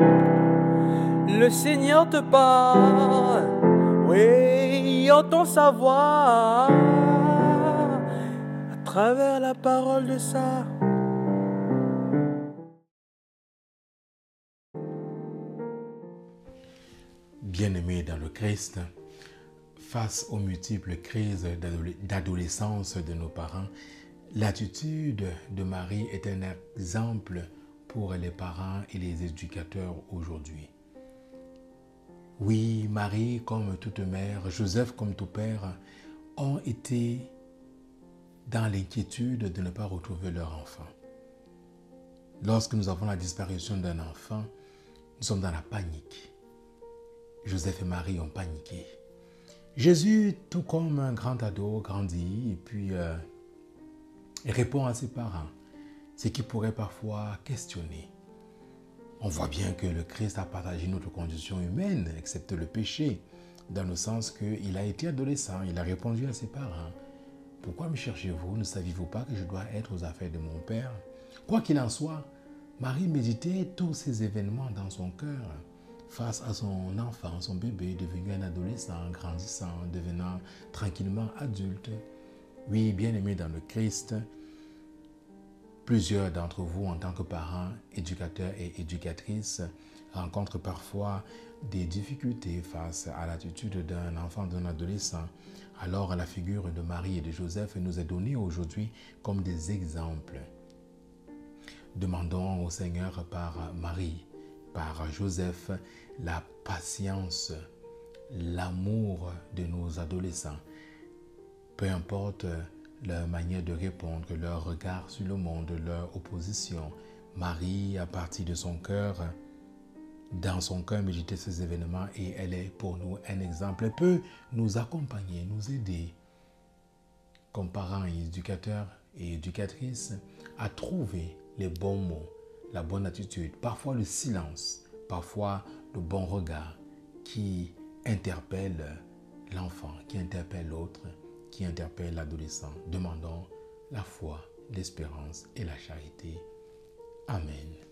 Le Seigneur te parle, oui, entend sa voix à travers la parole de ça. Bien-aimés dans le Christ, face aux multiples crises d'adolescence de nos parents, l'attitude de Marie est un exemple pour les parents et les éducateurs aujourd'hui. Oui, Marie, comme toute mère, Joseph, comme tout père, ont été dans l'inquiétude de ne pas retrouver leur enfant. Lorsque nous avons la disparition d'un enfant, nous sommes dans la panique. Joseph et Marie ont paniqué. Jésus, tout comme un grand ado, grandit et puis euh, répond à ses parents, ce qui pourrait parfois questionner. On voit bien que le Christ a partagé notre condition humaine, excepté le péché, dans le sens qu'il a été adolescent, il a répondu à ses parents. Pourquoi me cherchez-vous? Ne saviez-vous pas que je dois être aux affaires de mon Père? Quoi qu'il en soit, Marie méditait tous ces événements dans son cœur face à son enfant, son bébé, devenu un adolescent, grandissant, devenant tranquillement adulte. Oui, bien-aimé dans le Christ, plusieurs d'entre vous, en tant que parents, éducateurs et éducatrices, rencontrent parfois des difficultés face à l'attitude d'un enfant, d'un adolescent. Alors la figure de Marie et de Joseph nous est donnée aujourd'hui comme des exemples. Demandons au Seigneur par Marie par Joseph la patience, l'amour de nos adolescents. Peu importe leur manière de répondre, leur regard sur le monde, leur opposition, Marie, à partir de son cœur, dans son cœur, méditer ces événements et elle est pour nous un exemple. Elle peut nous accompagner, nous aider, comme parents et éducateurs et éducatrices, à trouver les bons mots la bonne attitude, parfois le silence, parfois le bon regard qui interpelle l'enfant, qui interpelle l'autre, qui interpelle l'adolescent, demandant la foi, l'espérance et la charité. Amen.